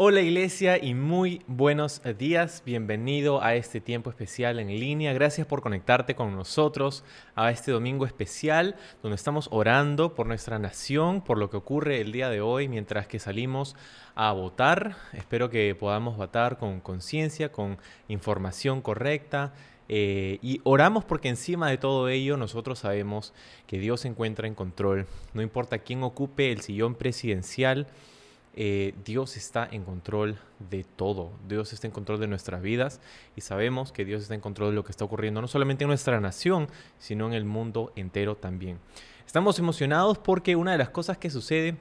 Hola iglesia y muy buenos días. Bienvenido a este tiempo especial en línea. Gracias por conectarte con nosotros a este domingo especial donde estamos orando por nuestra nación, por lo que ocurre el día de hoy mientras que salimos a votar. Espero que podamos votar con conciencia, con información correcta. Eh, y oramos porque encima de todo ello nosotros sabemos que Dios se encuentra en control. No importa quién ocupe el sillón presidencial, eh, Dios está en control de todo. Dios está en control de nuestras vidas y sabemos que Dios está en control de lo que está ocurriendo no solamente en nuestra nación, sino en el mundo entero también. Estamos emocionados porque una de las cosas que sucede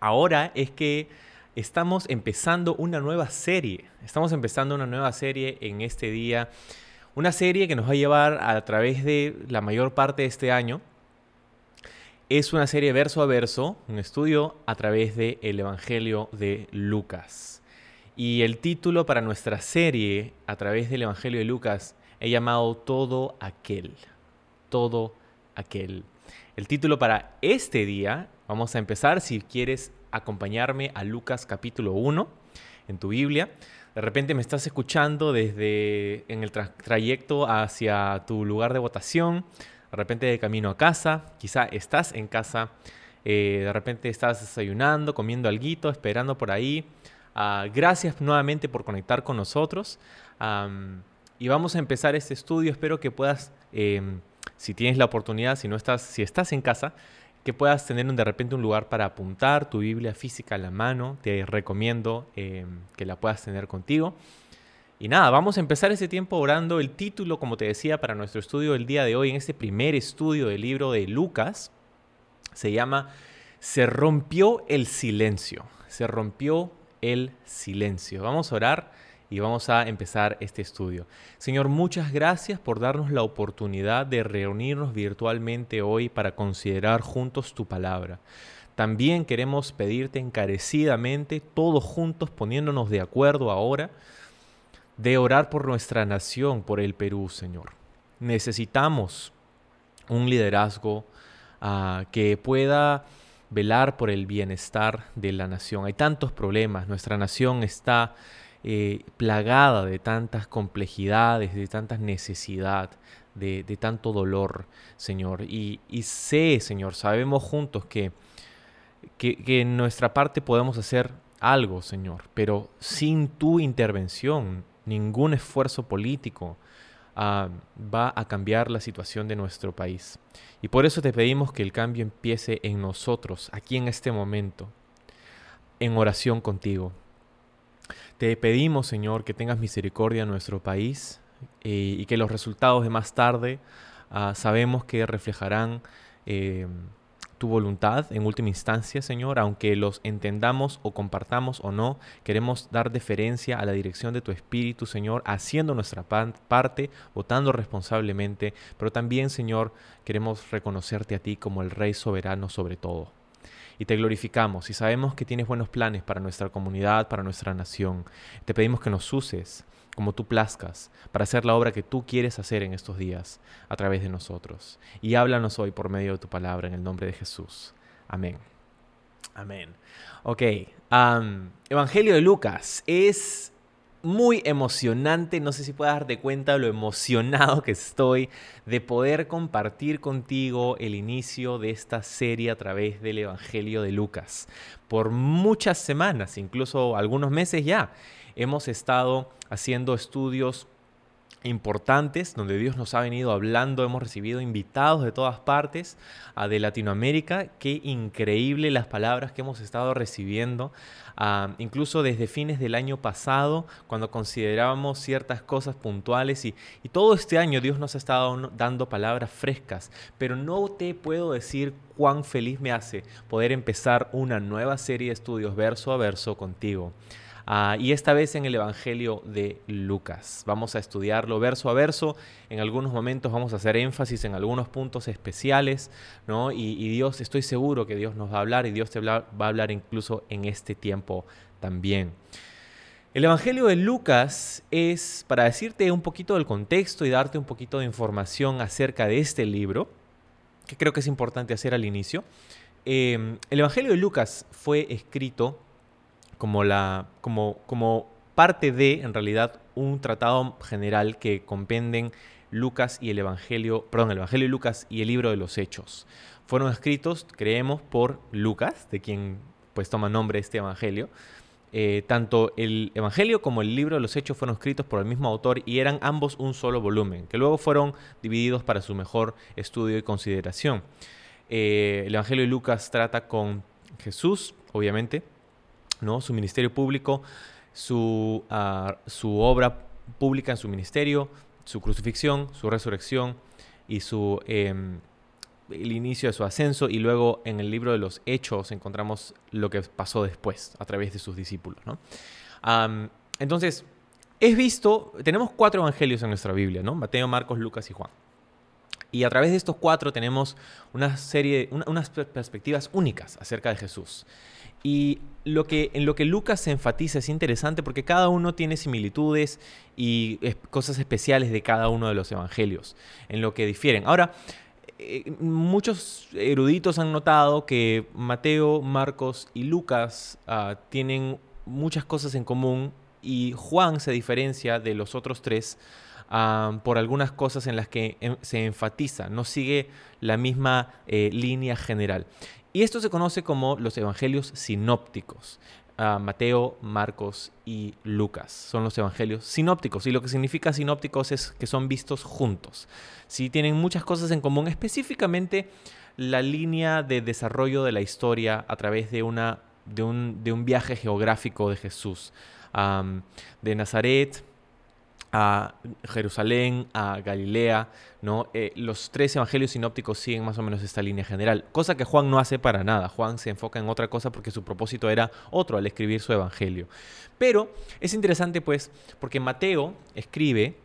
ahora es que estamos empezando una nueva serie. Estamos empezando una nueva serie en este día. Una serie que nos va a llevar a través de la mayor parte de este año es una serie verso a verso, un estudio a través del el Evangelio de Lucas. Y el título para nuestra serie a través del Evangelio de Lucas he llamado Todo aquel. Todo aquel. El título para este día, vamos a empezar si quieres acompañarme a Lucas capítulo 1 en tu Biblia. De repente me estás escuchando desde en el trayecto hacia tu lugar de votación de repente de camino a casa, quizá estás en casa, eh, de repente estás desayunando, comiendo algo, esperando por ahí. Ah, gracias nuevamente por conectar con nosotros. y vamos a empezar este estudio. Espero que puedas, em, si tienes la oportunidad, si no estás, si estás en casa, que puedas tener de repente un lugar para apuntar tu Biblia física a la mano. Te recomiendo em, que la puedas tener contigo. Y nada, vamos a empezar ese tiempo orando. El título, como te decía, para nuestro estudio del día de hoy, en este primer estudio del libro de Lucas, se llama Se rompió el silencio. Se rompió el silencio. Vamos a orar y vamos a empezar este estudio. Señor, muchas gracias por darnos la oportunidad de reunirnos virtualmente hoy para considerar juntos tu palabra. También queremos pedirte encarecidamente, todos juntos poniéndonos de acuerdo ahora, de orar por nuestra nación, por el Perú, Señor. Necesitamos un liderazgo ah, que pueda velar por el bienestar de la nación. Hay tantos problemas, nuestra nación está eh, plagada de tantas complejidades, de tanta necesidad, de, tanto dolor, Señor. Y, sé, Señor, sabemos juntos que, que, que en nuestra parte podemos hacer algo, Señor, pero sin tu intervención ningún esfuerzo político ah, va a cambiar la situación de nuestro país. Y por eso te pedimos que el cambio empiece en nosotros, aquí en este momento, en oración contigo. Te pedimos, Señor, que tengas misericordia en nuestro país eh, y que los resultados de más tarde ah, sabemos que reflejarán eh, tu voluntad en última instancia, Señor, aunque los entendamos o compartamos o no, queremos dar deferencia a la dirección de tu Espíritu, Señor, haciendo nuestra parte, votando responsablemente, pero también, Señor, queremos reconocerte a ti como el Rey soberano sobre todo. Y te glorificamos y sabemos que tienes buenos planes para nuestra comunidad, para nuestra nación. Te pedimos que nos uses como tú plazcas, para hacer la obra que tú quieres hacer en estos días a través de nosotros. Y háblanos hoy por medio de tu palabra en el nombre de Jesús. Amén. Amén. Ok, Evangelio de Lucas es muy emocionante, no sé si puedes darte cuenta lo emocionado que estoy de poder compartir contigo el inicio de esta serie a través del Evangelio de Lucas. Por muchas semanas, incluso algunos meses ya, hemos estado haciendo estudios importantes donde Dios nos ha venido hablando, hemos recibido invitados de todas partes a de Latinoamérica, qué increíble las palabras que hemos estado recibiendo, ah, incluso desde fines del año pasado, cuando considerábamos ciertas cosas puntuales y todo este año Dios nos ha estado dando palabras frescas, pero no te puedo decir cuán feliz me hace poder empezar una nueva serie de estudios verso a verso contigo ah, y esta vez en el Evangelio de Lucas. Vamos a estudiarlo verso a verso, en algunos momentos vamos a hacer énfasis en algunos puntos especiales, ¿no? y, Dios, estoy seguro que Dios nos va a hablar y Dios te va a hablar incluso en este tiempo también. El Evangelio de Lucas es para decirte un poquito del contexto y darte un poquito de información acerca de este libro, que creo que es importante hacer al inicio. Em, el Evangelio de Lucas fue escrito como, la, como, como parte de, en realidad, un tratado general que compenden Lucas y el Evangelio, perdón, el Evangelio de Lucas y el libro de los Hechos. Fueron escritos, creemos, por Lucas, de quien pues toma nombre este Evangelio. Eh, tanto el Evangelio como el libro de los Hechos fueron escritos por el mismo autor y eran ambos un solo volumen, que luego fueron divididos para su mejor estudio y consideración. Eh, el Evangelio de Lucas trata con Jesús, obviamente, ¿no? su ministerio público, su, ah, su obra pública en su ministerio, su crucifixión, su resurrección y su, em, el inicio de su ascenso. Y luego en el libro de los Hechos encontramos lo que pasó después a través de sus discípulos. entonces, es visto, tenemos cuatro evangelios en nuestra Biblia, ¿no? Mateo, Marcos, Lucas y Juan. Y a través de estos cuatro tenemos una serie, unas perspectivas únicas acerca de Jesús. Y lo que, en lo que Lucas se enfatiza es interesante porque cada uno tiene similitudes y cosas especiales de cada uno de los evangelios, en lo que difieren. Ahora, eh, muchos eruditos han notado que Mateo, Marcos y Lucas ah, tienen muchas cosas en común y Juan se diferencia de los otros tres por algunas cosas en las que se enfatiza, no sigue la misma eh, línea general. Y esto se conoce como los evangelios sinópticos. Mateo, Marcos y Lucas son los evangelios sinópticos. Y lo que significa sinópticos es que son vistos juntos. Sí, tienen muchas cosas en común, específicamente la línea de desarrollo de la historia a través de, una, de, un, de un viaje geográfico de Jesús. de Nazaret a Jerusalén, a Galilea, ¿no? Eh, los tres evangelios sinópticos siguen más o menos esta línea general, cosa que Juan no hace para nada. Juan se enfoca en otra cosa porque su propósito era otro al escribir su evangelio. Pero es interesante pues porque Mateo escribe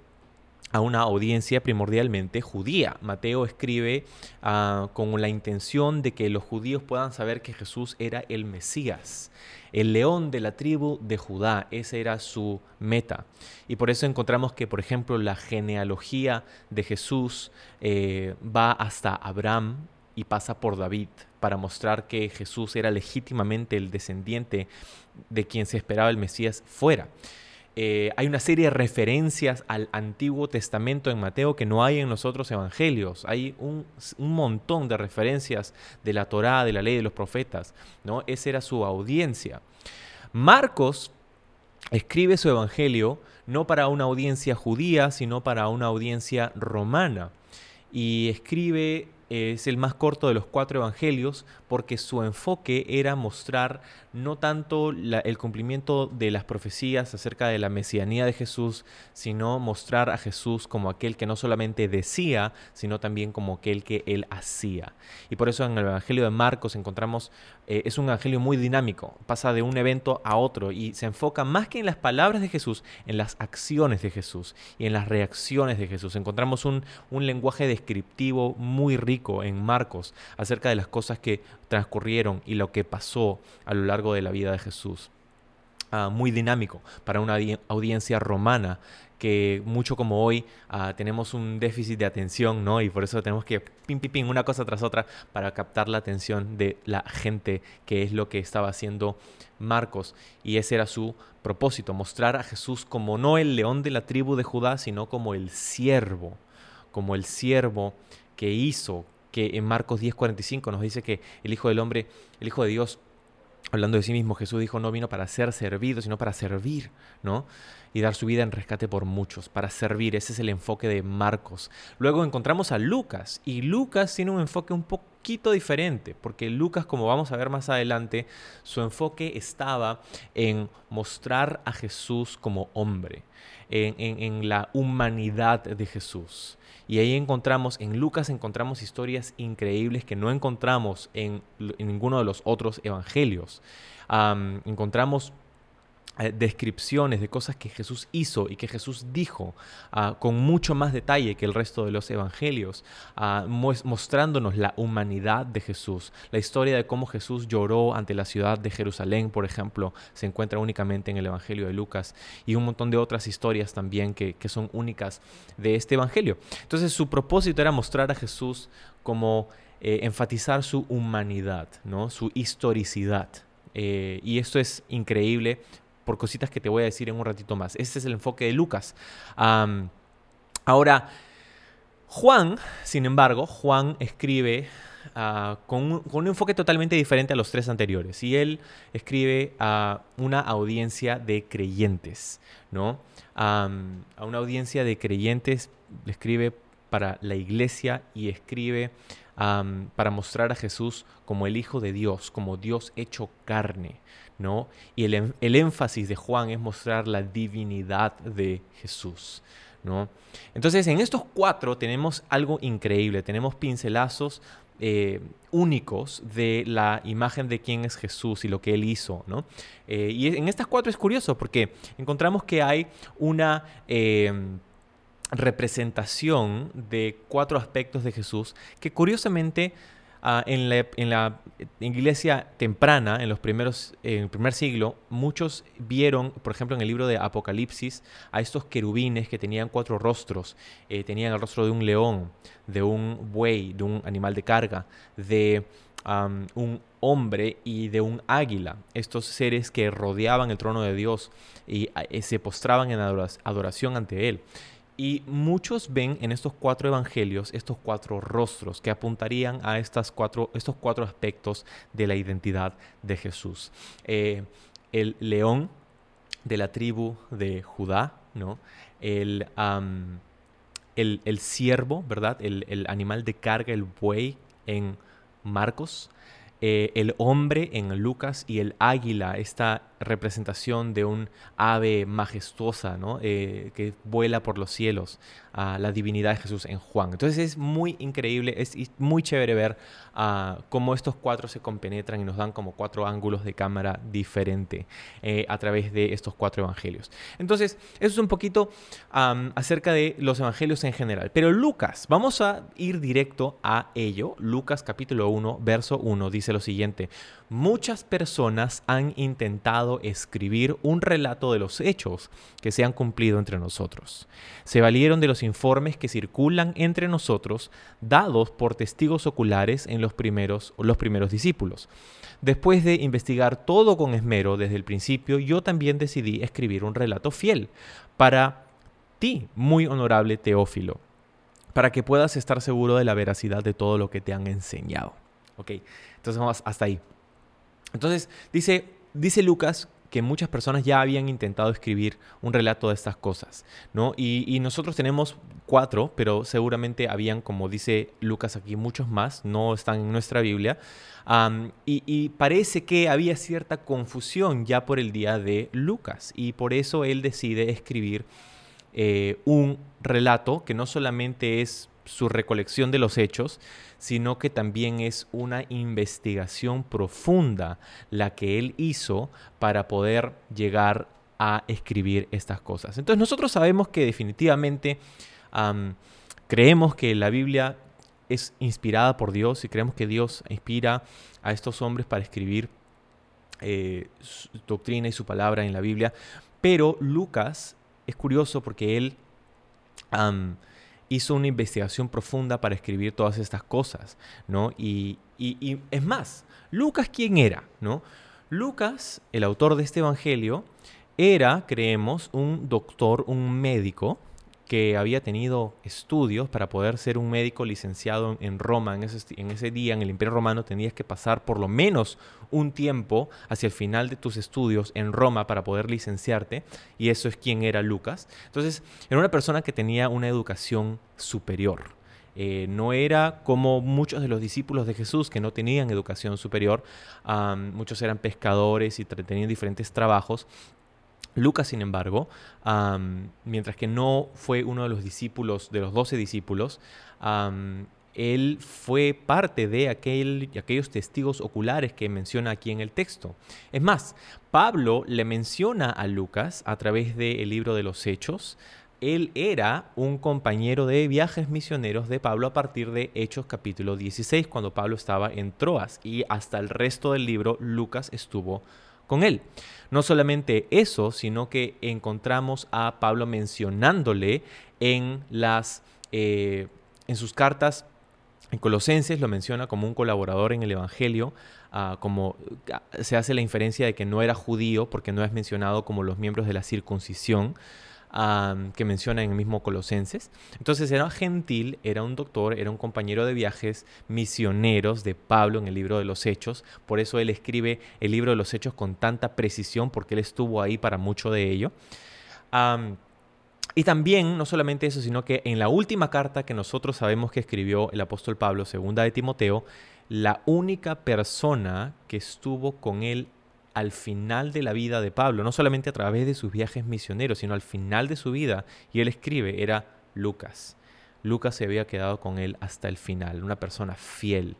a una audiencia primordialmente judía. Mateo escribe ah, con la intención de que los judíos puedan saber que Jesús era el Mesías, el león de la tribu de Judá. Esa era su meta. Y por eso encontramos que, por ejemplo, la genealogía de Jesús eh, va hasta Abraham y pasa por David para mostrar que Jesús era legítimamente el descendiente de quien se esperaba el Mesías fuera. Eh, hay una serie de referencias al Antiguo Testamento en Mateo que no hay en los otros evangelios. Hay un, montón de referencias de la Torá, de la ley de los profetas. ¿no? Esa era su audiencia. Marcos escribe su evangelio no para una audiencia judía, sino para una audiencia romana. Y escribe es el más corto de los cuatro evangelios porque su enfoque era mostrar no tanto el cumplimiento de las profecías acerca de la mesianía de Jesús, sino mostrar a Jesús como aquel que no solamente decía, sino también como aquel que él hacía. Y por eso en el Evangelio de Marcos encontramos, eh, es un Evangelio muy dinámico, pasa de un evento a otro y se enfoca más que en las palabras de Jesús, en las acciones de Jesús y en las reacciones de Jesús. Encontramos un, un lenguaje descriptivo muy rico en Marcos acerca de las cosas que transcurrieron y lo que pasó a lo largo de la vida de Jesús. Ah, muy dinámico para una audiencia romana que mucho como hoy ah, tenemos un déficit de atención, ¿no? Y por eso tenemos que pim, pim, pim, una cosa tras otra para captar la atención de la gente, que es lo que estaba haciendo Marcos. Y ese era su propósito, mostrar a Jesús como no el león de la tribu de Judá, sino como el siervo, como el siervo que hizo, que en Marcos 10:45 nos dice que el Hijo del Hombre, el Hijo de Dios, hablando de sí mismo, Jesús dijo, no vino para ser servido, sino para servir, ¿no? Y dar su vida en rescate por muchos, para servir. Ese es el enfoque de Marcos. Luego encontramos a Lucas, y Lucas tiene un enfoque un poquito diferente, porque Lucas, como vamos a ver más adelante, su enfoque estaba en mostrar a Jesús como hombre, en, la humanidad de Jesús. Y ahí encontramos, en Lucas encontramos historias increíbles que no encontramos en, ninguno de los otros evangelios. encontramos descripciones de cosas que Jesús hizo y que Jesús dijo ah, con mucho más detalle que el resto de los evangelios, ah, mostrándonos la humanidad de Jesús. La historia de cómo Jesús lloró ante la ciudad de Jerusalén, por ejemplo, se encuentra únicamente en el Evangelio de Lucas y un montón de otras historias también que, son únicas de este Evangelio. Entonces su propósito era mostrar a Jesús como eh, enfatizar su humanidad, ¿no? su historicidad. Eh, y esto es increíble por cositas que te voy a decir en un ratito más. Este es el enfoque de Lucas. ahora, Juan, sin embargo, Juan escribe ah, con, un, enfoque totalmente diferente a los tres anteriores. Y él escribe a una audiencia de creyentes, ¿no? a una audiencia de creyentes, escribe para la iglesia y escribe para mostrar a Jesús como el Hijo de Dios, como Dios hecho carne, ¿no? Y el, énfasis de Juan es mostrar la divinidad de Jesús. Entonces, en estos cuatro tenemos algo increíble, tenemos pincelazos eh, únicos de la imagen de quién es Jesús y lo que él hizo. Eh, y en estas cuatro es curioso porque encontramos que hay una... Eh, representación de cuatro aspectos de Jesús que curiosamente ah, en, la, iglesia temprana, en, los primeros, en el primer siglo, muchos vieron, por ejemplo, en el libro de Apocalipsis, a estos querubines que tenían cuatro rostros. Eh, tenían el rostro de un león, de un buey, de un animal de carga, de un hombre y de un águila. Estos seres que rodeaban el trono de Dios y eh, se postraban en adoración ante él. Y muchos ven en estos cuatro evangelios estos cuatro rostros que apuntarían a estas cuatro, estos cuatro aspectos de la identidad de Jesús. Eh, el león de la tribu de Judá, ¿no? el, el, el, ciervo, ¿verdad? El, el, animal de carga, el buey en Marcos, eh, el hombre en Lucas y el águila, esta representación de un ave majestuosa ¿no? Eh, que vuela por los cielos, a la divinidad de Jesús en Juan. Entonces es muy increíble, es muy chévere ver uh, cómo estos cuatro se compenetran y nos dan como cuatro ángulos de cámara diferente eh, a través de estos cuatro evangelios. Entonces, eso es un poquito acerca de los evangelios en general. Pero Lucas, vamos a ir directo a ello. Lucas capítulo 1, verso 1 dice lo siguiente. Muchas personas han intentado escribir un relato de los hechos que se han cumplido entre nosotros. Se valieron de los informes que circulan entre nosotros dados por testigos oculares en los primeros, los primeros discípulos. Después de investigar todo con esmero desde el principio, yo también decidí escribir un relato fiel para ti, muy honorable Teófilo, para que puedas estar seguro de la veracidad de todo lo que te han enseñado. Ok, entonces vamos hasta ahí. Entonces, dice, dice Lucas que muchas personas ya habían intentado escribir un relato de estas cosas, ¿no? Y, nosotros tenemos cuatro, pero seguramente habían, como dice Lucas aquí, muchos más, no están en nuestra Biblia. y, parece que había cierta confusión ya por el día de Lucas, y por eso él decide escribir eh, un relato que no solamente es su recolección de los hechos, sino que también es una investigación profunda la que él hizo para poder llegar a escribir estas cosas. Entonces nosotros sabemos que definitivamente creemos que la Biblia es inspirada por Dios y creemos que Dios inspira a estos hombres para escribir eh, su doctrina y su palabra en la Biblia. Pero Lucas es curioso porque él hizo una investigación profunda para escribir todas estas cosas, ¿no? Y, y, es más, Lucas, ¿quién era? ¿no? Lucas, el autor de este evangelio, era, creemos, un doctor, un médico, que había tenido estudios para poder ser un médico licenciado en Roma. En ese, día, en el Imperio Romano, tenías que pasar por lo menos un tiempo hacia el final de tus estudios en Roma para poder licenciarte. Y eso es quien era Lucas. Entonces, era una persona que tenía una educación superior. Eh, no era como muchos de los discípulos de Jesús que no tenían educación superior. muchos eran pescadores y tenían diferentes trabajos. Lucas, sin embargo, mientras que no fue uno de los discípulos, de los doce discípulos, él fue parte de aquel, aquellos testigos oculares que menciona aquí en el texto. Es más, Pablo le menciona a Lucas a través del libro de los Hechos. Él era un compañero de viajes misioneros de Pablo a partir de Hechos capítulo 16, cuando Pablo estaba en Troas. Y hasta el resto del libro, Lucas estuvo con él. No solamente eso, sino que encontramos a Pablo mencionándole en, las, eh, en sus cartas en Colosenses lo menciona como un colaborador en el Evangelio, ah, como ah, se hace la inferencia de que no era judío porque no es mencionado como los miembros de la circuncisión que menciona en el mismo Colosenses. Entonces era gentil, era un doctor, era un compañero de viajes misioneros de Pablo en el libro de los Hechos. Por eso él escribe el libro de los Hechos con tanta precisión porque él estuvo ahí para mucho de ello. Y también, no solamente eso, sino que en la última carta que nosotros sabemos que escribió el apóstol Pablo, segunda de Timoteo, la única persona que estuvo con él al final de la vida de Pablo, no solamente a través de sus viajes misioneros, sino al final de su vida, y él escribe, era Lucas. Lucas se había quedado con él hasta el final, una persona fiel,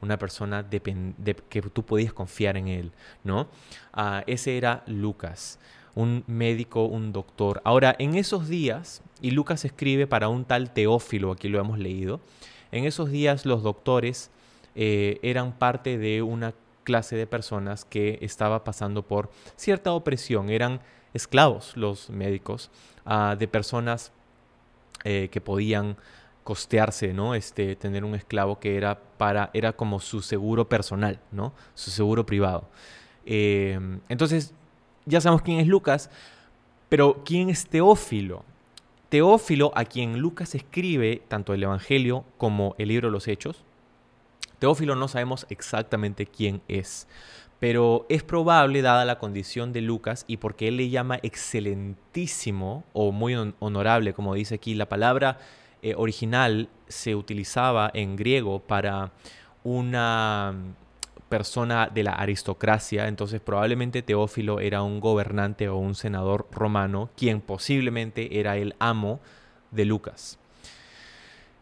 una persona que tú podías confiar en él, ¿no? Ah, ese era Lucas un médico, un doctor. Ahora, en esos días, y Lucas escribe para un tal Teófilo, aquí lo hemos leído, en esos días los doctores eh, eran parte de una clase de personas que estaba pasando por cierta opresión, eran esclavos los médicos ah, de personas eh, que podían costearse, ¿no? Este, tener un esclavo que era para, era como su seguro personal, ¿no? Su seguro privado. Eh, entonces, ya sabemos quién es Lucas, pero ¿quién es Teófilo? Teófilo, a quien Lucas escribe tanto el Evangelio como el libro de los Hechos, Teófilo no sabemos exactamente quién es, pero es probable, dada la condición de Lucas y porque él le llama excelentísimo o muy honorable, como dice aquí, la palabra eh, original se utilizaba en griego para una persona de la aristocracia, entonces probablemente Teófilo era un gobernante o un senador romano, quien posiblemente era el amo de Lucas,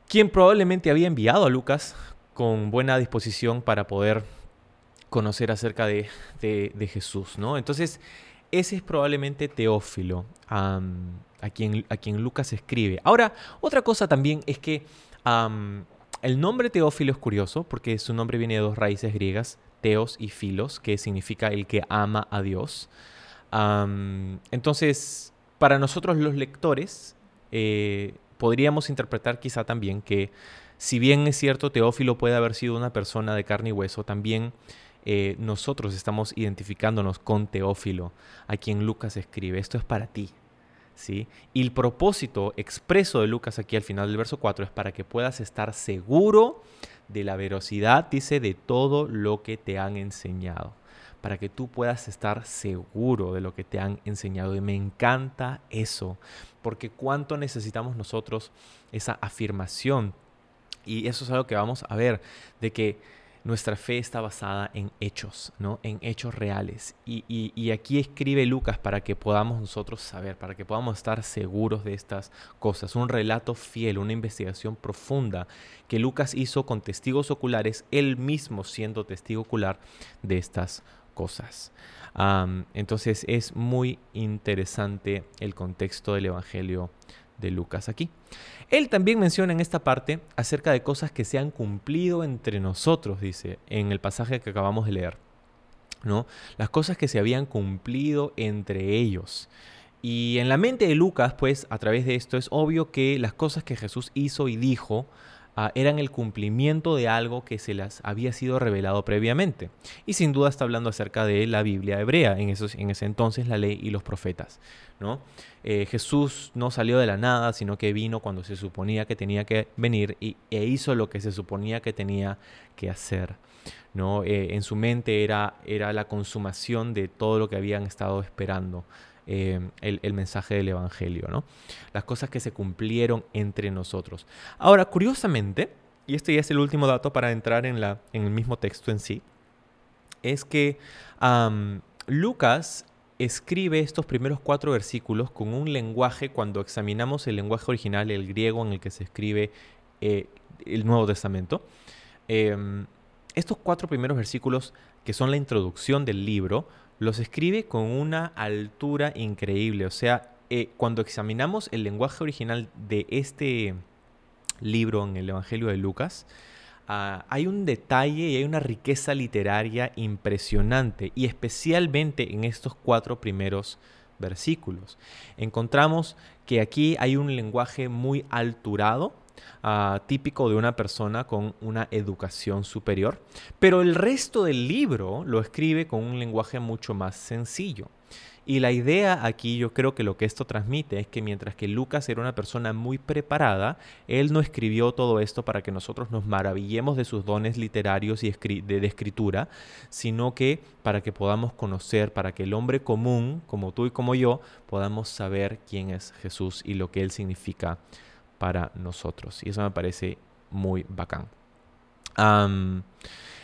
quien probablemente había enviado a Lucas con buena disposición para poder conocer acerca de, Jesús, ¿no? Entonces, ese es probablemente Teófilo, a, quien, a quien Lucas escribe. Ahora, otra cosa también es que el nombre Teófilo es curioso porque su nombre viene de dos raíces griegas, teos y filos, que significa el que ama a Dios. entonces, para nosotros los lectores, eh, podríamos interpretar quizá también que si bien es cierto Teófilo puede haber sido una persona de carne y hueso, también eh, nosotros estamos identificándonos con Teófilo, a quien Lucas escribe. Esto es para ti, y el propósito expreso de Lucas aquí al final del verso 4 es para que puedas estar seguro de la verosidad, dice, de todo lo que te han enseñado. Para que tú puedas estar seguro de lo que te han enseñado. Y me encanta eso, porque cuánto necesitamos nosotros esa afirmación. Y eso es algo que vamos a ver, de que nuestra fe está basada en hechos, ¿no? En hechos reales. Y, aquí escribe Lucas para que podamos nosotros saber, para que podamos estar seguros de estas cosas. Un relato fiel, una investigación profunda que Lucas hizo con testigos oculares, él mismo siendo testigo ocular de estas cosas. entonces es muy interesante el contexto del Evangelio de Lucas aquí. Él también menciona en esta parte acerca de cosas que se han cumplido entre nosotros, dice, en el pasaje que acabamos de leer. ¿no? Las cosas que se habían cumplido entre ellos. Y en la mente de Lucas, pues, a través de esto es obvio que las cosas que Jesús hizo y dijo Ah, eran el cumplimiento de algo que se las había sido revelado previamente. Y sin duda está hablando acerca de la Biblia hebrea, en, esos, en ese entonces la ley y los profetas. ¿no? Eh, Jesús no salió de la nada, sino que vino cuando se suponía que tenía que venir y, e hizo lo que se suponía que tenía que hacer. ¿no? Eh, en su mente era, era la consumación de todo lo que habían estado esperando. Eh, el, mensaje del Evangelio, ¿no? Las cosas que se cumplieron entre nosotros. Ahora, curiosamente, y este ya es el último dato para entrar en, la, en el mismo texto en sí, es que Lucas escribe estos primeros cuatro versículos con un lenguaje, cuando examinamos el lenguaje original, el griego en el que se escribe eh, el Nuevo Testamento. Em, estos cuatro primeros versículos, que son la introducción del libro, los escribe con una altura increíble. O sea, eh, cuando examinamos el lenguaje original de este libro en el Evangelio de Lucas, ah, hay un detalle y hay una riqueza literaria impresionante, y especialmente en estos cuatro primeros versículos. Encontramos que aquí hay un lenguaje muy alturado, ah, típico de una persona con una educación superior, pero el resto del libro lo escribe con un lenguaje mucho más sencillo. Y la idea aquí, yo creo que lo que esto transmite es que mientras que Lucas era una persona muy preparada, él no escribió todo esto para que nosotros nos maravillemos de sus dones literarios y de, escritura, sino que para que podamos conocer, para que el hombre común, como tú y como yo, podamos saber quién es Jesús y lo que él significa para nosotros. Y eso me parece muy bacán.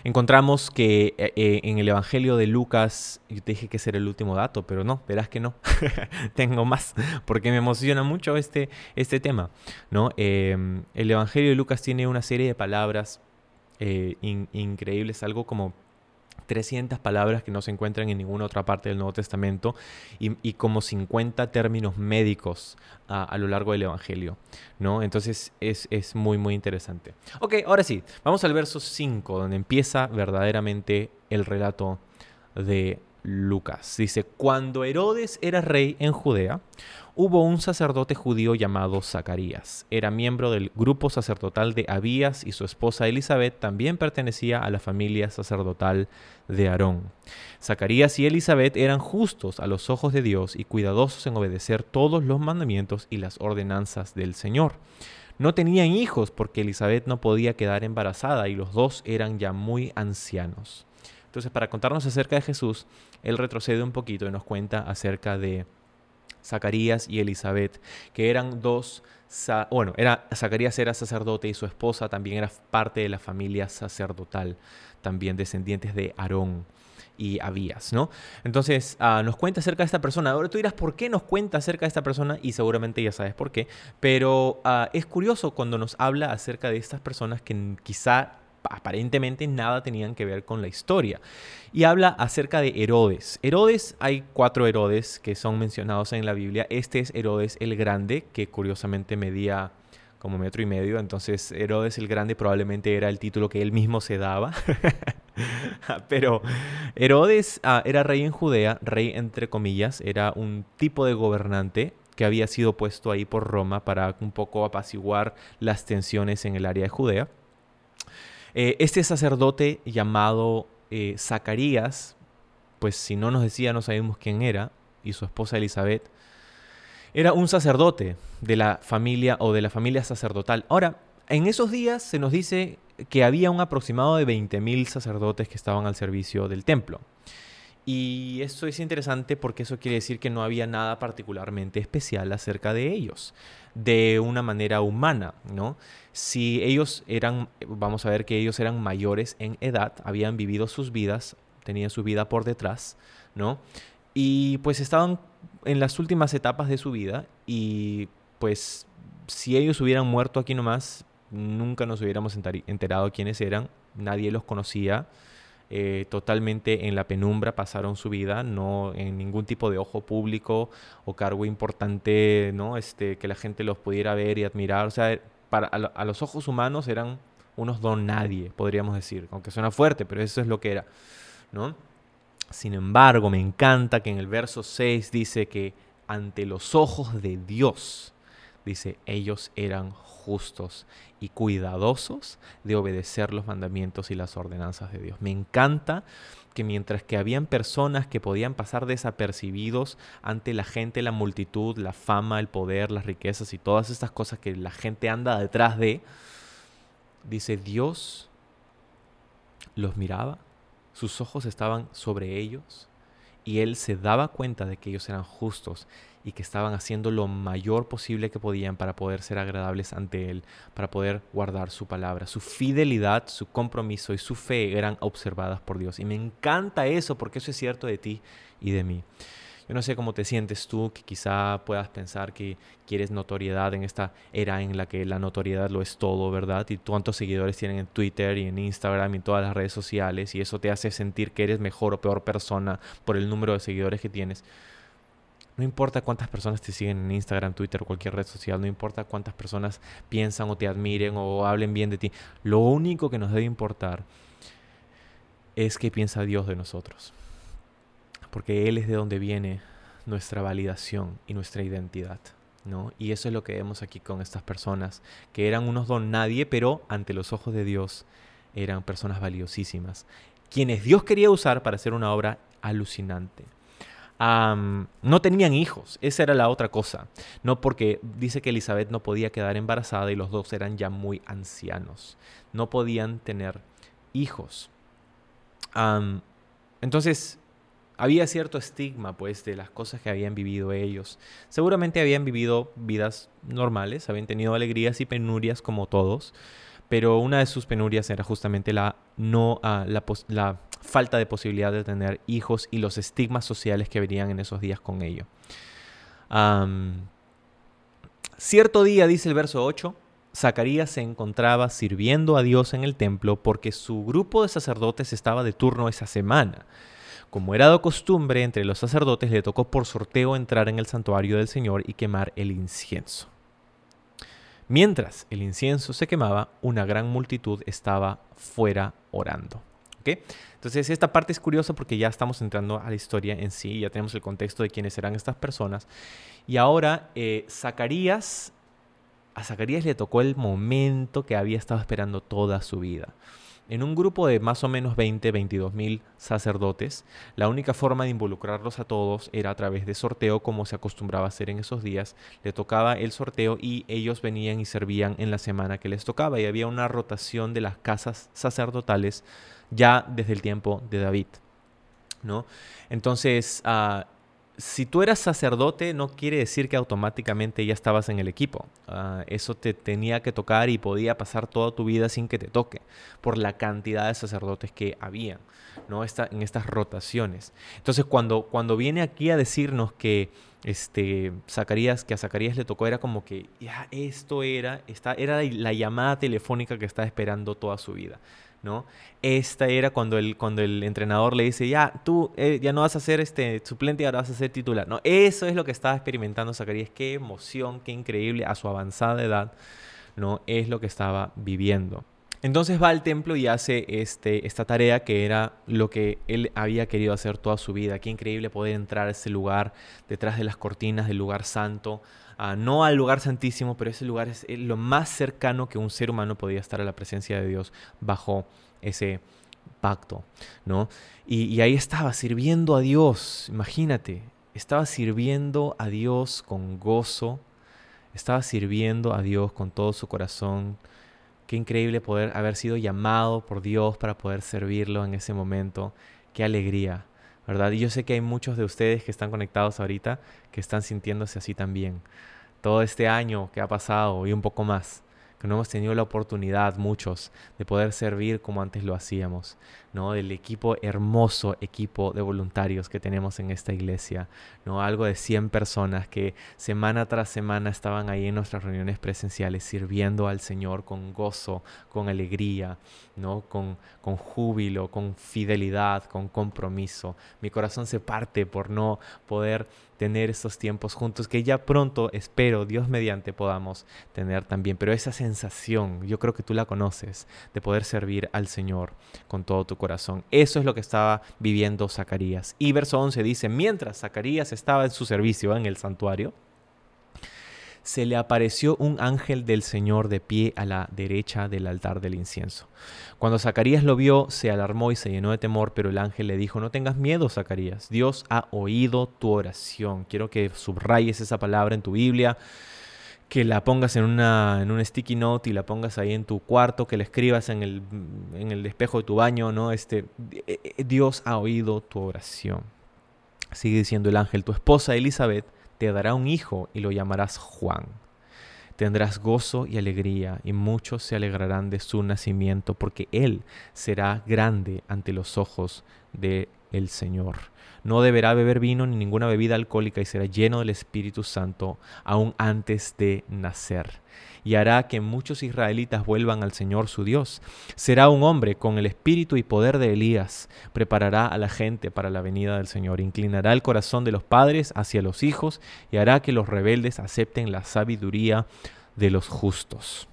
Encontramos que eh, eh, en el Evangelio de Lucas, yo te dije que ese era el último dato, pero no, verás que no. Tengo más, porque me emociona mucho este, este tema. ¿no? Em, el Evangelio de Lucas tiene una serie de palabras eh, increíbles, algo como 300 palabras que no se encuentran en ninguna otra parte del Nuevo Testamento y, como 50 términos médicos a, lo largo del Evangelio, ¿no? Entonces es, es, muy, muy interesante. Ok, ahora sí, vamos al verso 5, donde empieza verdaderamente el relato de Lucas. Dice, cuando Herodes era rey en Judea, hubo un sacerdote judío llamado Zacarías. Era miembro del grupo sacerdotal de Abías y su esposa Elizabeth también pertenecía a la familia sacerdotal de Aarón. Zacarías y Elizabeth eran justos a los ojos de Dios y cuidadosos en obedecer todos los mandamientos y las ordenanzas del Señor. No tenían hijos porque Elizabeth no podía quedar embarazada y los dos eran ya muy ancianos. Entonces, para contarnos acerca de Jesús, él retrocede un poquito y nos cuenta acerca de Zacarías y Elizabeth, que eran dos, bueno, era, Zacarías era sacerdote y su esposa también era parte de la familia sacerdotal, también descendientes de Aarón y Abías, ¿no? Entonces ah, nos cuenta acerca de esta persona. Ahora tú dirás, ¿por qué nos cuenta acerca de esta persona? Y seguramente ya sabes por qué. Pero ah, es curioso cuando nos habla acerca de estas personas que quizá aparentemente nada tenían que ver con la historia. Y habla acerca de Herodes. Herodes, hay cuatro Herodes que son mencionados en la Biblia. Este es Herodes el Grande, que curiosamente medía como metro y medio. Entonces Herodes el Grande probablemente era el título que él mismo se daba. Pero Herodes ah, era rey en Judea, rey entre comillas, era un tipo de gobernante que había sido puesto ahí por Roma para un poco apaciguar las tensiones en el área de Judea. Eh, este sacerdote llamado eh, Zacarías, pues si no nos decía no sabemos quién era, y su esposa Elizabeth, era un sacerdote de la familia o de la familia sacerdotal. Ahora, en esos días se nos dice que había un aproximado de 20.000 sacerdotes que estaban al servicio del templo. Y esto es interesante porque eso quiere decir que no había nada particularmente especial acerca de ellos, de una manera humana, ¿no? Si ellos eran, vamos a ver que ellos eran mayores en edad, habían vivido sus vidas, tenían su vida por detrás, ¿no? Y pues estaban en las últimas etapas de su vida y pues si ellos hubieran muerto aquí nomás, nunca nos hubiéramos enterado quiénes eran, nadie los conocía eh, totalmente en la penumbra pasaron su vida, no en ningún tipo de ojo público o cargo importante, ¿no? Este, que la gente los pudiera ver y admirar. O sea, para, a, los ojos humanos eran unos don nadie, podríamos decir, aunque suena fuerte, pero eso es lo que era, ¿no? Sin embargo, me encanta que en el verso 6 dice que ante los ojos de Dios, dice, ellos eran justos y cuidadosos de obedecer los mandamientos y las ordenanzas de Dios. Me encanta que mientras que habían personas que podían pasar desapercibidos ante la gente, la multitud, la fama, el poder, las riquezas y todas estas cosas que la gente anda detrás de, dice Dios los miraba, sus ojos estaban sobre ellos y él se daba cuenta de que ellos eran justos y que estaban haciendo lo mayor posible que podían para poder ser agradables ante Él, para poder guardar su palabra. Su fidelidad, su compromiso y su fe eran observadas por Dios. Y me encanta eso porque eso es cierto de ti y de mí. Yo no sé cómo te sientes tú, que quizá puedas pensar que quieres notoriedad en esta era en la que la notoriedad lo es todo, ¿verdad? Y cuántos seguidores tienen en Twitter y en Instagram y en todas las redes sociales y eso te hace sentir que eres mejor o peor persona por el número de seguidores que tienes. No importa cuántas personas te siguen en Instagram, Twitter o cualquier red social, no importa cuántas personas piensan o te admiren o hablen bien de ti. Lo único que nos debe importar es qué piensa Dios de nosotros. Porque Él es de donde viene nuestra validación y nuestra identidad. ¿no? Y eso es lo que vemos aquí con estas personas, que eran unos don nadie, pero ante los ojos de Dios eran personas valiosísimas, quienes Dios quería usar para hacer una obra alucinante no tenían hijos, esa era la otra cosa. No porque dice que Elizabeth no podía quedar embarazada y los dos eran ya muy ancianos. No podían tener hijos. entonces, había cierto estigma, pues, de las cosas que habían vivido ellos. Seguramente habían vivido vidas normales, habían tenido alegrías y penurias como todos, pero una de sus penurias era justamente la, no, la, la falta de posibilidad de tener hijos y los estigmas sociales que venían en esos días con ello. cierto día, dice el verso 8, Zacarías se encontraba sirviendo a Dios en el templo porque su grupo de sacerdotes estaba de turno esa semana. Como era de costumbre entre los sacerdotes, le tocó por sorteo entrar en el santuario del Señor y quemar el incienso. Mientras el incienso se quemaba, una gran multitud estaba fuera orando. Entonces esta parte es curiosa porque ya estamos entrando a la historia en sí, ya tenemos el contexto de quiénes eran estas personas. Y ahora eh, Zacarías, a Zacarías le tocó el momento que había estado esperando toda su vida. En un grupo de más o menos 20, 22 mil sacerdotes, la única forma de involucrarlos a todos era a través de sorteo, como se acostumbraba a hacer en esos días. Le tocaba el sorteo y ellos venían y servían en la semana que les tocaba. Y había una rotación de las casas sacerdotales ya desde el tiempo de David. ¿no? Entonces, ah, si tú eras sacerdote, no quiere decir que automáticamente ya estabas en el equipo. Ah, eso te tenía que tocar y podía pasar toda tu vida sin que te toque, por la cantidad de sacerdotes que había ¿no? en estas rotaciones. Entonces, cuando, cuando viene aquí a decirnos que este, Zacarías, que a Zacarías le tocó, era como que ya esto era, esta, era la llamada telefónica que estaba esperando toda su vida. ¿No? Esta era cuando el, cuando el entrenador le dice, ya, tú eh, ya no vas a ser este suplente, ahora vas a ser titular. No, eso es lo que estaba experimentando Zacarías. Qué emoción, qué increíble a su avanzada edad, ¿no? Es lo que estaba viviendo. Entonces va al templo y hace este, esta tarea que era lo que él había querido hacer toda su vida. Qué increíble poder entrar a ese lugar, detrás de las cortinas del lugar santo, no al lugar santísimo, pero ese lugar es lo más cercano que un ser humano podía estar a la presencia de Dios bajo ese pacto, ¿no? Y, y ahí estaba sirviendo a Dios, imagínate, estaba sirviendo a Dios con gozo, estaba sirviendo a Dios con todo su corazón. Qué increíble poder haber sido llamado por Dios para poder servirlo en ese momento. Qué alegría. ¿Verdad? Y yo sé que hay muchos de ustedes que están conectados ahorita que están sintiéndose así también. Todo este año que ha pasado y un poco más, que no hemos tenido la oportunidad, muchos, de poder servir como antes lo hacíamos, ¿no? Del equipo, hermoso equipo de voluntarios que tenemos en esta iglesia, ¿no? Algo de 100 personas que semana tras semana estaban ahí en nuestras reuniones presenciales sirviendo al Señor con gozo, con alegría, ¿no? Con, con júbilo, con fidelidad, con compromiso. Mi corazón se parte por no poder tener estos tiempos juntos que ya pronto, espero, Dios mediante, podamos tener también. Pero esa sensación, yo creo que tú la conoces, de poder servir al Señor con todo tu corazón. Eso es lo que estaba viviendo Zacarías. Y verso 11 dice, mientras Zacarías estaba en su servicio en el santuario, se le apareció un ángel del Señor de pie a la derecha del altar del incienso. Cuando Zacarías lo vio, se alarmó y se llenó de temor, pero el ángel le dijo, no tengas miedo, Zacarías, Dios ha oído tu oración. Quiero que subrayes esa palabra en tu Biblia que la pongas en, una, en un sticky note y la pongas ahí en tu cuarto, que la escribas en el, en el espejo de tu baño, ¿no? Este, eh, eh, Dios ha oído tu oración. Sigue diciendo el ángel, tu esposa Elizabeth te dará un hijo y lo llamarás Juan. Tendrás gozo y alegría, y muchos se alegrarán de su nacimiento, porque él será grande ante los ojos de el Señor. No deberá beber vino ni ninguna bebida alcohólica y será lleno del Espíritu Santo aún antes de nacer. Y hará que muchos israelitas vuelvan al Señor su Dios. Será un hombre con el espíritu y poder de Elías. Preparará a la gente para la venida del Señor. Inclinará el corazón de los padres hacia los hijos y hará que los rebeldes acepten la sabiduría de los justos.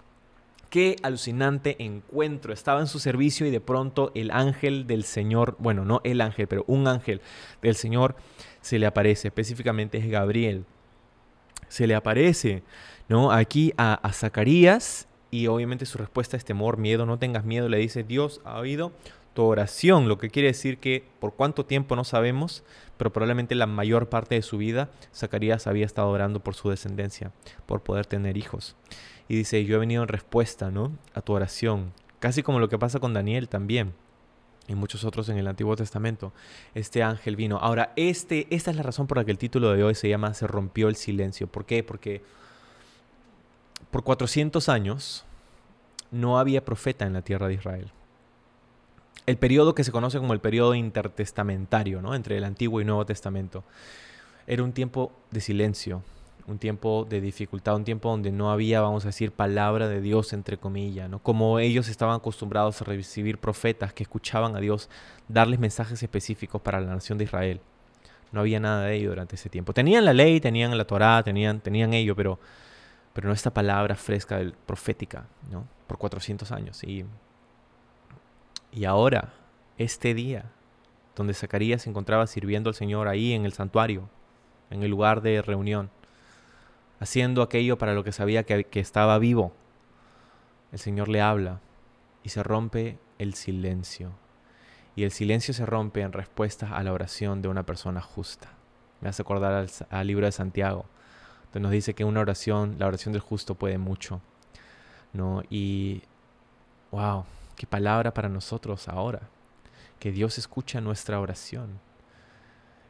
Qué alucinante encuentro. Estaba en su servicio y de pronto el ángel del Señor, bueno, no el ángel, pero un ángel del Señor se le aparece. Específicamente es Gabriel. Se le aparece, ¿no? Aquí a, a Zacarías y obviamente su respuesta es temor, miedo, no tengas miedo. Le dice, Dios ha oído tu oración, lo que quiere decir que por cuánto tiempo no sabemos, pero probablemente la mayor parte de su vida Zacarías había estado orando por su descendencia, por poder tener hijos. Y dice, yo he venido en respuesta, ¿no? A tu oración. Casi como lo que pasa con Daniel también. Y muchos otros en el Antiguo Testamento. Este ángel vino. Ahora, este, esta es la razón por la que el título de hoy se llama Se rompió el silencio. ¿Por qué? Porque por 400 años no había profeta en la tierra de Israel. El periodo que se conoce como el periodo intertestamentario, ¿no? entre el Antiguo y Nuevo Testamento, era un tiempo de silencio, un tiempo de dificultad, un tiempo donde no había, vamos a decir, palabra de Dios, entre comillas, ¿no? Como ellos estaban acostumbrados a recibir profetas que escuchaban a Dios darles mensajes específicos para la nación de Israel. No había nada de ello durante ese tiempo. Tenían la ley, tenían la Torá, tenían, tenían ello, pero, pero no esta palabra fresca del, profética, ¿no? Por 400 años. Y, y ahora, este día, donde Zacarías se encontraba sirviendo al Señor ahí en el santuario, en el lugar de reunión, haciendo aquello para lo que sabía que, estaba vivo. El Señor le habla y se rompe el silencio. Y el silencio se rompe en respuesta a la oración de una persona justa. Me hace acordar al, al, libro de Santiago, donde nos dice que una oración, la oración del justo puede mucho. ¿no? Y, wow, qué palabra para nosotros ahora. Que Dios escucha nuestra oración.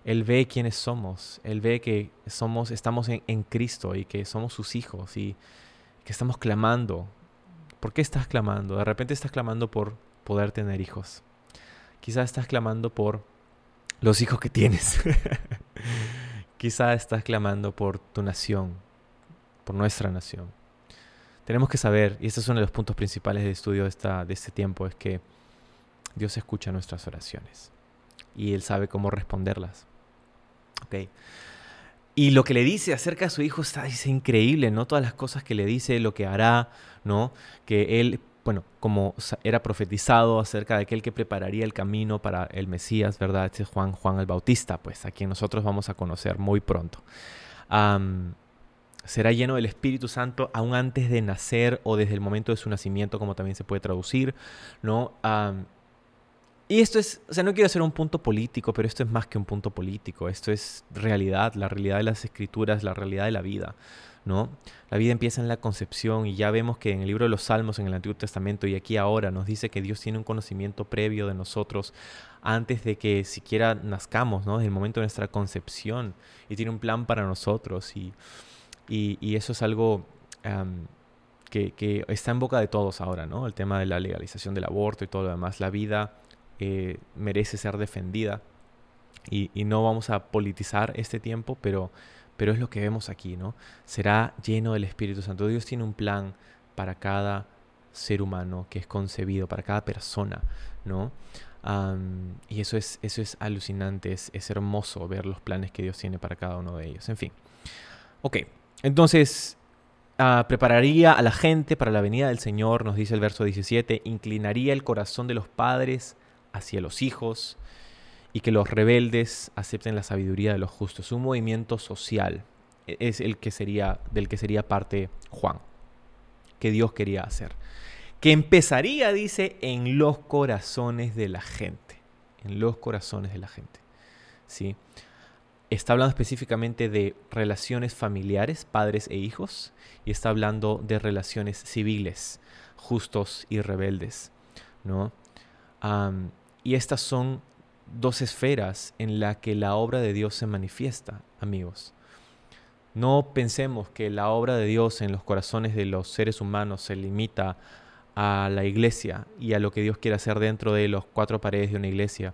Él ve quiénes somos, Él ve que somos, estamos en, Cristo y que somos sus hijos y que estamos clamando. ¿Por qué estás clamando? De repente estás clamando por poder tener hijos. Quizás estás clamando por los hijos que tienes. Quizás estás clamando por tu nación, por nuestra nación. Tenemos que saber, y este es uno de los puntos principales de estudio de, esta, de este tiempo, es que Dios escucha nuestras oraciones y Él sabe cómo responderlas. Y lo que le dice acerca de su hijo está, es increíble, ¿no? Todas las cosas que le dice, lo que hará, ¿no? Que él, bueno, como era profetizado acerca de aquel que prepararía el camino para el Mesías, ¿verdad? Este es Juan, Juan el Bautista, pues, a quien nosotros vamos a conocer muy pronto. será lleno del Espíritu Santo aún antes de nacer o desde el momento de su nacimiento, como también se puede traducir, ¿no? Y esto es, o sea, no quiero hacer un punto político, pero esto es más que un punto político. Esto es realidad, la realidad de las escrituras, la realidad de la vida, ¿no? La vida empieza en la concepción y ya vemos que en el libro de los Salmos, en el Antiguo Testamento y aquí ahora nos dice que Dios tiene un conocimiento previo de nosotros antes de que siquiera nazcamos, ¿no? Desde el momento de nuestra concepción y tiene un plan para nosotros y, y, eso es algo... que, que, está en boca de todos ahora, ¿no? El tema de la legalización del aborto y todo lo demás. La vida merece ser defendida. Y, no vamos a politizar este tiempo, pero, pero es lo que vemos aquí, ¿no? Será lleno del Espíritu Santo. Dios tiene un plan para cada ser humano que es concebido, para cada persona, ¿no? y eso es, eso es alucinante, es, es, hermoso ver los planes que Dios tiene para cada uno de ellos. En fin. Ok, entonces ah, prepararía a la gente para la venida del Señor, nos dice el verso 17, inclinaría el corazón de los padres hacia los hijos y que los rebeldes acepten la sabiduría de los justos. Un movimiento social e-, es el que sería, del que sería parte Juan, que Dios quería hacer. Que empezaría, dice, en los corazones de la gente. En los corazones de la gente. ¿Sí? Está hablando específicamente de relaciones familiares, padres e hijos, y está hablando de relaciones civiles, justos y rebeldes. ¿no? Y estas son dos esferas en las que la obra de Dios se manifiesta, amigos. No pensemos que la obra de Dios en los corazones de los seres humanos se limita a la iglesia y a lo que Dios quiere hacer dentro de los cuatro paredes de una iglesia,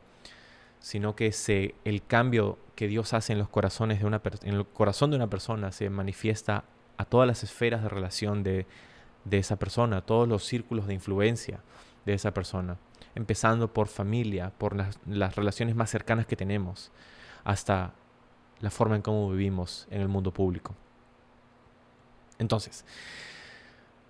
sino que se, el cambio que Dios hace en los corazones de una en el corazón de una persona se manifiesta a todas las esferas de relación de, de esa persona, a todos los círculos de influencia de esa persona, empezando por familia, por las, relaciones más cercanas que tenemos, hasta la forma en cómo vivimos en el mundo público. Entonces,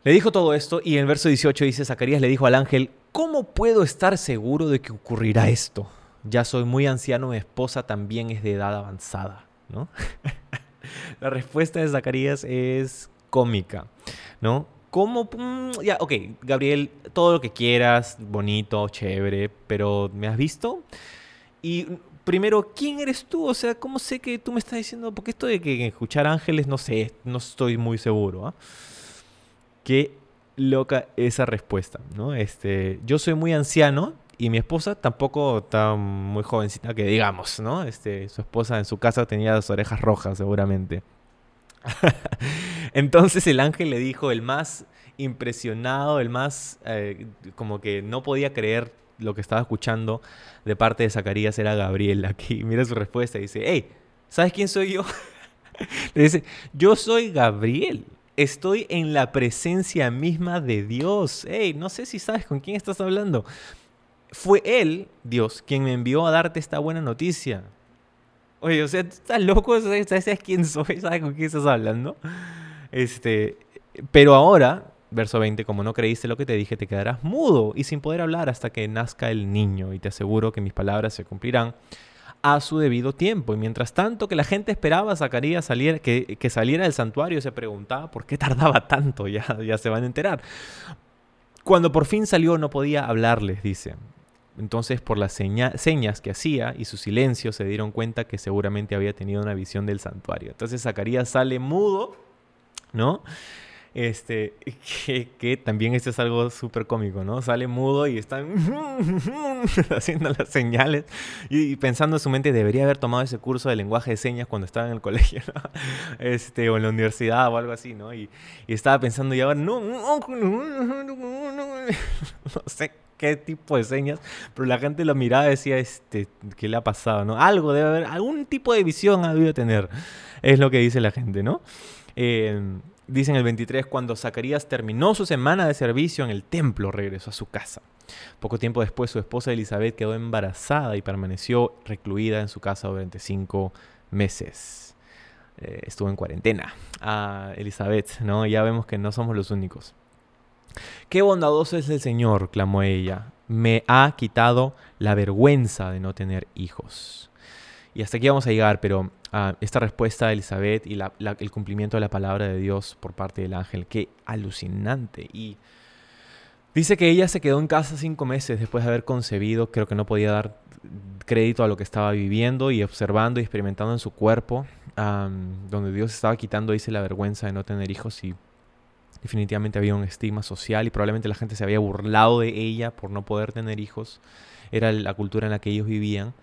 le dijo todo esto y en el verso 18 dice, Zacarías le dijo al ángel, ¿cómo puedo estar seguro de que ocurrirá esto? Ya soy muy anciano, mi esposa también es de edad avanzada, ¿no? La respuesta de Zacarías es cómica, ¿no? ¿Cómo? Mm, ya, ok, Gabriel, todo lo que quieras, bonito, chévere, pero ¿me has visto? Y primero, ¿quién eres tú? O sea, ¿cómo sé que tú me estás diciendo? Porque esto de que escuchar ángeles, no sé, no estoy muy seguro. ¿ah? Qué loca esa respuesta, ¿no? Este, yo soy muy anciano y mi esposa tampoco está muy jovencita que digamos, ¿no? Este, su esposa en su casa tenía las orejas rojas seguramente. Entonces el ángel le dijo, el más impresionado, el más eh, como que no podía creer lo que estaba escuchando de parte de Zacarías era Gabriel. Aquí mira su respuesta dice, hey, ¿sabes quién soy yo? Le dice, yo soy Gabriel. Estoy en la presencia misma de Dios. Hey, no sé si sabes con quién estás hablando. Fue Él, Dios, quien me envió a darte esta buena noticia. Oye, o sea, tú estás loco, ¿sabes quién soy? ¿Sabes con quién estás hablando? Este, pero ahora Verso 20, como no creíste lo que te dije, te quedarás mudo y sin poder hablar hasta que nazca el niño, y te aseguro que mis palabras se cumplirán a su debido tiempo. Y mientras tanto que la gente esperaba a salir, que, saliera del santuario, se preguntaba por qué tardaba tanto, ya, ya se van a enterar. Cuando por fin salió no podía hablarles, dice. Entonces por las señas que hacía y su silencio se dieron cuenta que seguramente había tenido una visión del santuario. Entonces Zacarías sale mudo, ¿no? Este, que, también esto es algo súper cómico, ¿no? Sale mudo y están haciendo las señales y, pensando en su mente, debería haber tomado ese curso de lenguaje de señas cuando estaba en el colegio, este, o en la universidad o algo así, ¿no? Y, estaba pensando, y ahora, no, no, no, sé qué tipo de señas, pero la gente lo miraba y decía, este, ¿qué le ha pasado? ¿no? Algo debe haber, algún tipo de visión ha debido tener, es lo que dice la gente, ¿no? Eh, Dice en el 23, cuando Zacarías terminó su semana de servicio en el templo, regresó a su casa. Poco tiempo después, su esposa Elizabeth quedó embarazada y permaneció recluida en su casa durante cinco meses. Eh, estuvo en cuarentena. Ah, Elizabeth, ¿no? Ya vemos que no somos los únicos. Qué bondadoso es el Señor, clamó ella. Me ha quitado la vergüenza de no tener hijos. Y hasta aquí vamos a llegar, pero esta respuesta de Elizabeth y el cumplimiento de la palabra de Dios por parte del ángel. Qué alucinante. Y dice que ella se quedó en casa cinco meses después de haber concebido. Creo que no podía dar crédito a lo que estaba viviendo y observando y experimentando en su cuerpo, donde Dios estaba quitando, dice, la vergüenza de no tener hijos y definitivamente había un estigma social y probablemente la gente se había burlado de ella por no poder tener hijos. Era la cultura en la que ellos vivían.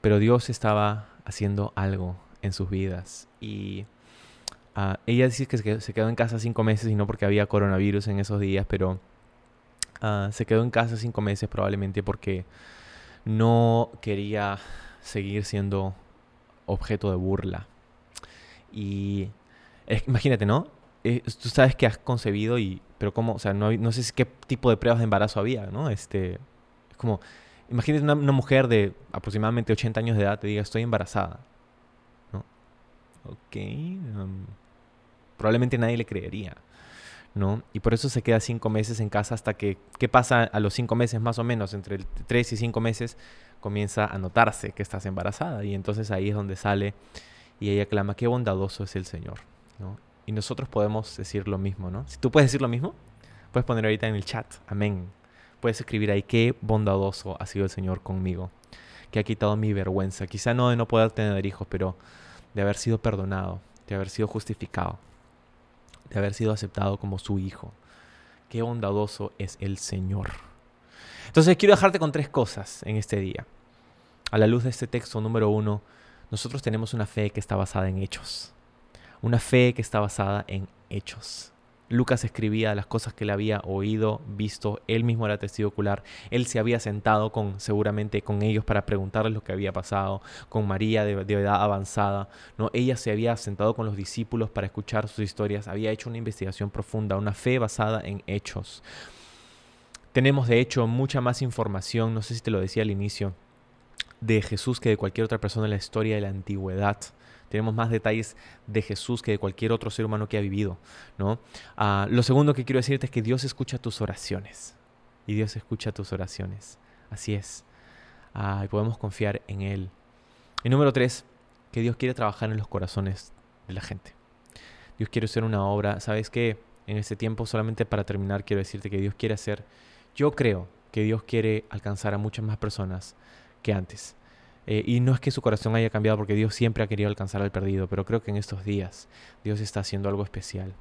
Pero Dios estaba haciendo algo en sus vidas. Y ah, ella dice que se quedó en casa cinco meses y no porque había coronavirus en esos días, pero ah, se quedó en casa cinco meses probablemente porque no quería seguir siendo objeto de burla. Y imagínate, ¿no? Eh, tú sabes que has concebido y, pero cómo, o sea, no, no sé qué tipo de pruebas de embarazo había, ¿no? Este, es como, Imagínate una, mujer de aproximadamente 80 años de edad te diga estoy embarazada. ¿No? Ok. Um, probablemente nadie le creería. ¿no? Y por eso se queda cinco meses en casa hasta que, ¿qué pasa a los cinco meses más o menos? Entre tres y cinco meses comienza a notarse que estás embarazada y entonces ahí es donde sale y ella clama, qué bondadoso es el Señor, ¿no? Y nosotros podemos decir lo mismo, ¿no? Si tú puedes decir lo mismo, puedes poner ahorita en el chat, amén puedes escribir ahí, qué bondadoso ha sido el Señor conmigo, que ha quitado mi vergüenza, quizá no de no poder tener hijos, pero de haber sido perdonado, de haber sido justificado, de haber sido aceptado como su hijo. Qué bondadoso es el Señor. Entonces quiero dejarte con tres cosas en este día. A la luz de este texto número uno, nosotros tenemos una fe que está basada en hechos. Una fe que está basada en hechos. Lucas escribía las cosas que él había oído, visto, él mismo era testigo ocular, él se había sentado con seguramente con ellos para preguntarles lo que había pasado, con María de, de, edad avanzada, ¿no? Ella se había sentado con los discípulos para escuchar sus historias, había hecho una investigación profunda, una fe basada en hechos. Tenemos de hecho mucha más información, no sé si te lo decía al inicio, de Jesús que de cualquier otra persona en la historia de la antigüedad. Tenemos más detalles de Jesús que de cualquier otro ser humano que ha vivido. ¿no? Ah, lo segundo que quiero decirte es que Dios escucha tus oraciones. Y Dios escucha tus oraciones. Así es. Ah, y podemos confiar en Él. Y número tres, que Dios quiere trabajar en los corazones de la gente. Dios quiere hacer una obra. ¿Sabes qué? En este tiempo, solamente para terminar, quiero decirte que Dios quiere hacer. Yo creo que Dios quiere alcanzar a muchas más personas que antes. Eh, y no es que su corazón haya cambiado porque Dios siempre ha querido alcanzar al perdido, pero creo que en estos días Dios está haciendo algo especial.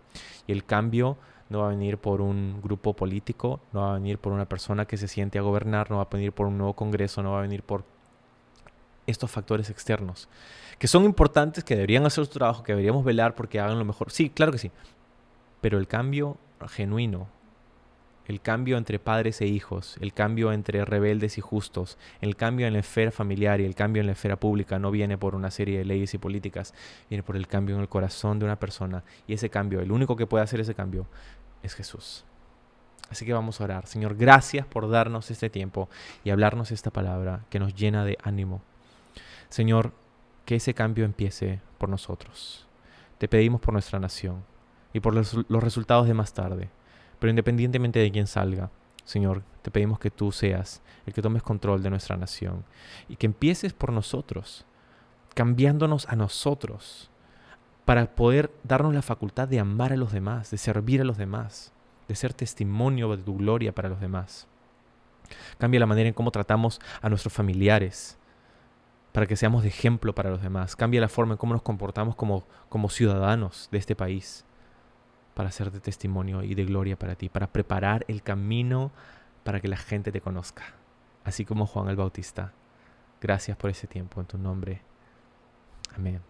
Y el cambio no va a venir por un grupo político, no va a venir por una persona que se siente a gobernar, no va a venir por un nuevo Congreso, no va a venir por estos factores externos, que son importantes, que deberían hacer su trabajo, que deberíamos velar porque hagan lo mejor. Sí, claro que sí. Pero el cambio genuino, el cambio entre padres e hijos, el cambio entre rebeldes y justos, el cambio en la esfera familiar y el cambio en la esfera pública no viene por una serie de leyes y políticas, viene por el cambio en el corazón de una persona. Y ese cambio, el único que puede hacer ese cambio, es Jesús. Así que vamos a orar. Señor, gracias por darnos este tiempo y hablarnos esta palabra que nos llena de ánimo. Señor, que ese cambio empiece por nosotros. Te pedimos por nuestra nación y por los, resultados de más tarde. Pero independientemente de quién salga, Señor, te pedimos que tú seas el que tomes control de nuestra nación y que empieces por nosotros, cambiándonos a nosotros para poder darnos la facultad de amar a los demás, de servir a los demás, de ser testimonio de tu gloria para los demás. Cambia la manera en cómo tratamos a nuestros familiares para que seamos de ejemplo para los demás. Cambia la forma en cómo nos comportamos como, como ciudadanos de este país para ser de testimonio y de gloria para ti, para preparar el camino para que la gente te conozca, así como Juan el Bautista. Gracias por ese tiempo en tu nombre. Amén.